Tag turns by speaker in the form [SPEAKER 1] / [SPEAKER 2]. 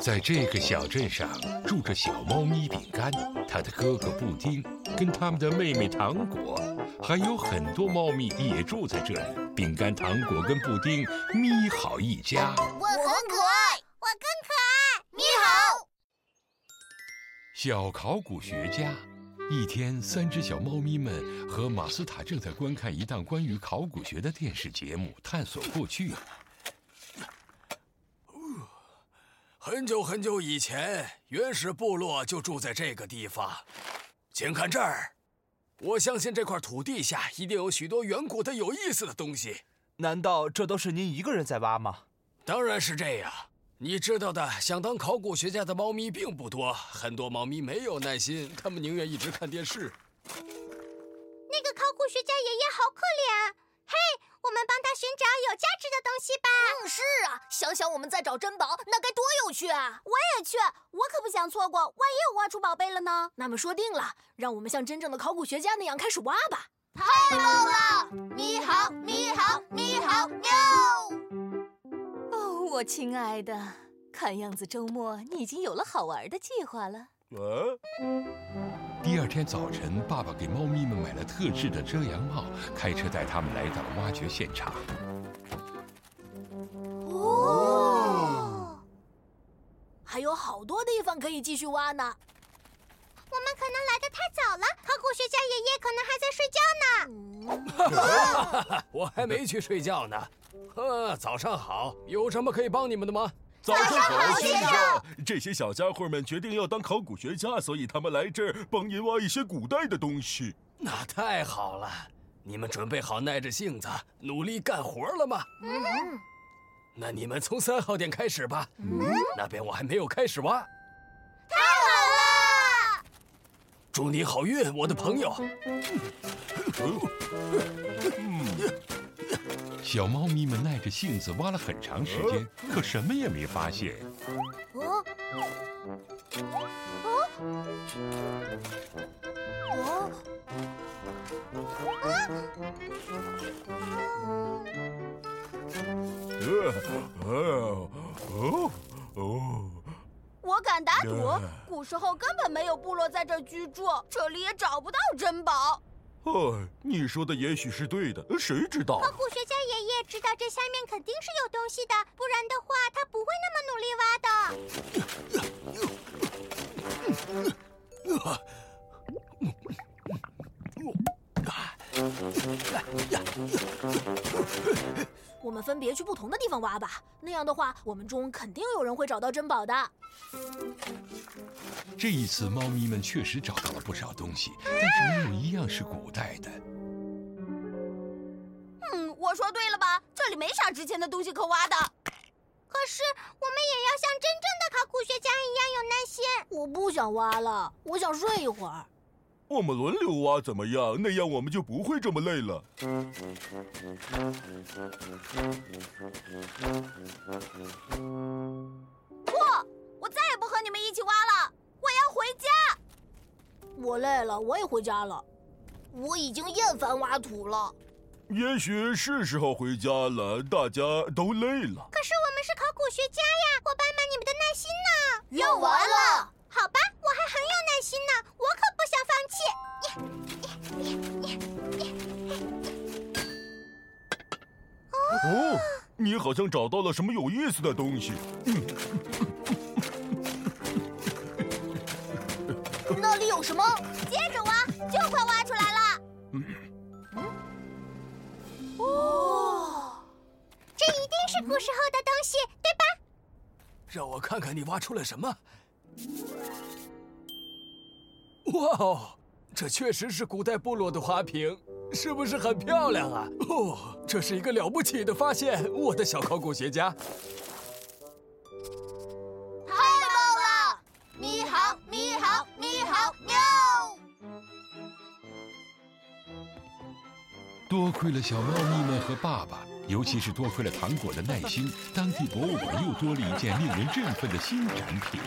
[SPEAKER 1] 在这个小镇上住着小猫咪饼干，它的哥哥布丁，跟他们的妹妹糖果，还有很多猫咪也住在这里。饼干、糖果跟布丁咪好一家。
[SPEAKER 2] 我很可爱，
[SPEAKER 3] 我更可爱。
[SPEAKER 2] 你好，
[SPEAKER 1] 小考古学家。一天，三只小猫咪们和马斯塔正在观看一档关于考古学的电视节目，探索过去。
[SPEAKER 4] 很久很久以前，原始部落就住在这个地方。请看这儿，我相信这块土地下一定有许多远古的有意思的东西。
[SPEAKER 5] 难道这都是您一个人在挖吗？
[SPEAKER 4] 当然是这样。你知道的，想当考古学家的猫咪并不多，很多猫咪没有耐心，它们宁愿一直看电视。
[SPEAKER 3] 那个考古学家爷爷好可怜，嘿，我们帮他寻找有价值的东西吧。
[SPEAKER 2] 嗯，是啊，想想我们在找珍宝，那该多有趣啊！
[SPEAKER 6] 我也去，我可不想错过，万一我挖出宝贝了呢？
[SPEAKER 2] 那么说定了，让我们像真正的考古学家那样开始挖吧。
[SPEAKER 3] 太棒了！你好，你好，你好，喵。
[SPEAKER 7] 哦我亲爱的，看样子周末你已经有了好玩的计划了。呃，
[SPEAKER 1] 第二天早晨，爸爸给猫咪们买了特制的遮阳帽，开车带他们来到了挖掘现场。
[SPEAKER 2] 好多地方可以继续挖呢。
[SPEAKER 3] 我们可能来的太早了，考古学家爷爷可能还在睡
[SPEAKER 4] 觉呢。我还没去睡觉呢。呵，早上好，有什么可以帮你们的吗？
[SPEAKER 8] 早上好，先生。这些小家伙们决定要当考古学家，所以他们来这儿帮您挖一些古代的东西。
[SPEAKER 4] 那太好了，你们准备好耐着性子努力干活了吗？嗯。那你们从三号点开始吧。嗯。那边我还没有开始挖。
[SPEAKER 3] 太好了！
[SPEAKER 4] 祝你好运，我的朋友。
[SPEAKER 1] 小猫咪们耐着性子挖了很长时间，可什么也没发现。哦，
[SPEAKER 3] 哦，
[SPEAKER 6] 哦，哦，哦，我敢打赌，古时候根本没有部落在这居住，这里也找不到珍宝。
[SPEAKER 8] 哎，你说的也许是对的，谁知道？
[SPEAKER 3] 考古学家爷爷知道这下面肯定是有东西的，不然的话
[SPEAKER 2] 我们分别去不同的地方挖吧，那样的话，我们中肯定有人会找到珍宝的。
[SPEAKER 1] 这一次，猫咪们确实找到了不少东西，但是没有一样是古代的。
[SPEAKER 6] 嗯，我说对了吧？这里没啥值钱的东西可挖的。
[SPEAKER 3] 可是，我们也要像真正的考古学家一样有耐心。
[SPEAKER 2] 我不想挖了，我想睡一会儿。
[SPEAKER 8] 我们轮流挖怎么样？那样我们就不会这么累了。
[SPEAKER 6] 不，我再也不和你们一起挖了，我要回家。
[SPEAKER 2] 我累了，我也回家了。我已经厌烦挖土了。
[SPEAKER 8] 也许是时候回家了，大家都累了。
[SPEAKER 3] 可是我们是考古学家呀，伙伴们，你们的耐心呢？
[SPEAKER 2] 用完了。
[SPEAKER 3] 好吧，我还很有耐心呢，我可。
[SPEAKER 8] 哦，你好像找到了什么有意思的东西。
[SPEAKER 2] 那里有什么？
[SPEAKER 3] 接着挖，就快挖出来了。哦，这一定是古时候的东西，对吧？
[SPEAKER 4] 让我看看你挖出了什么。哇哦，这确实是古代部落的花瓶，是不是很漂亮啊？哦，这是一个了不起的发现，我的小考古学家。
[SPEAKER 3] 太棒了！你好，你好，你好，喵！
[SPEAKER 1] 多亏了小猫咪们和爸爸，尤其是多亏了糖果的耐心，当地博物馆又多了一件令人振奋的新展品。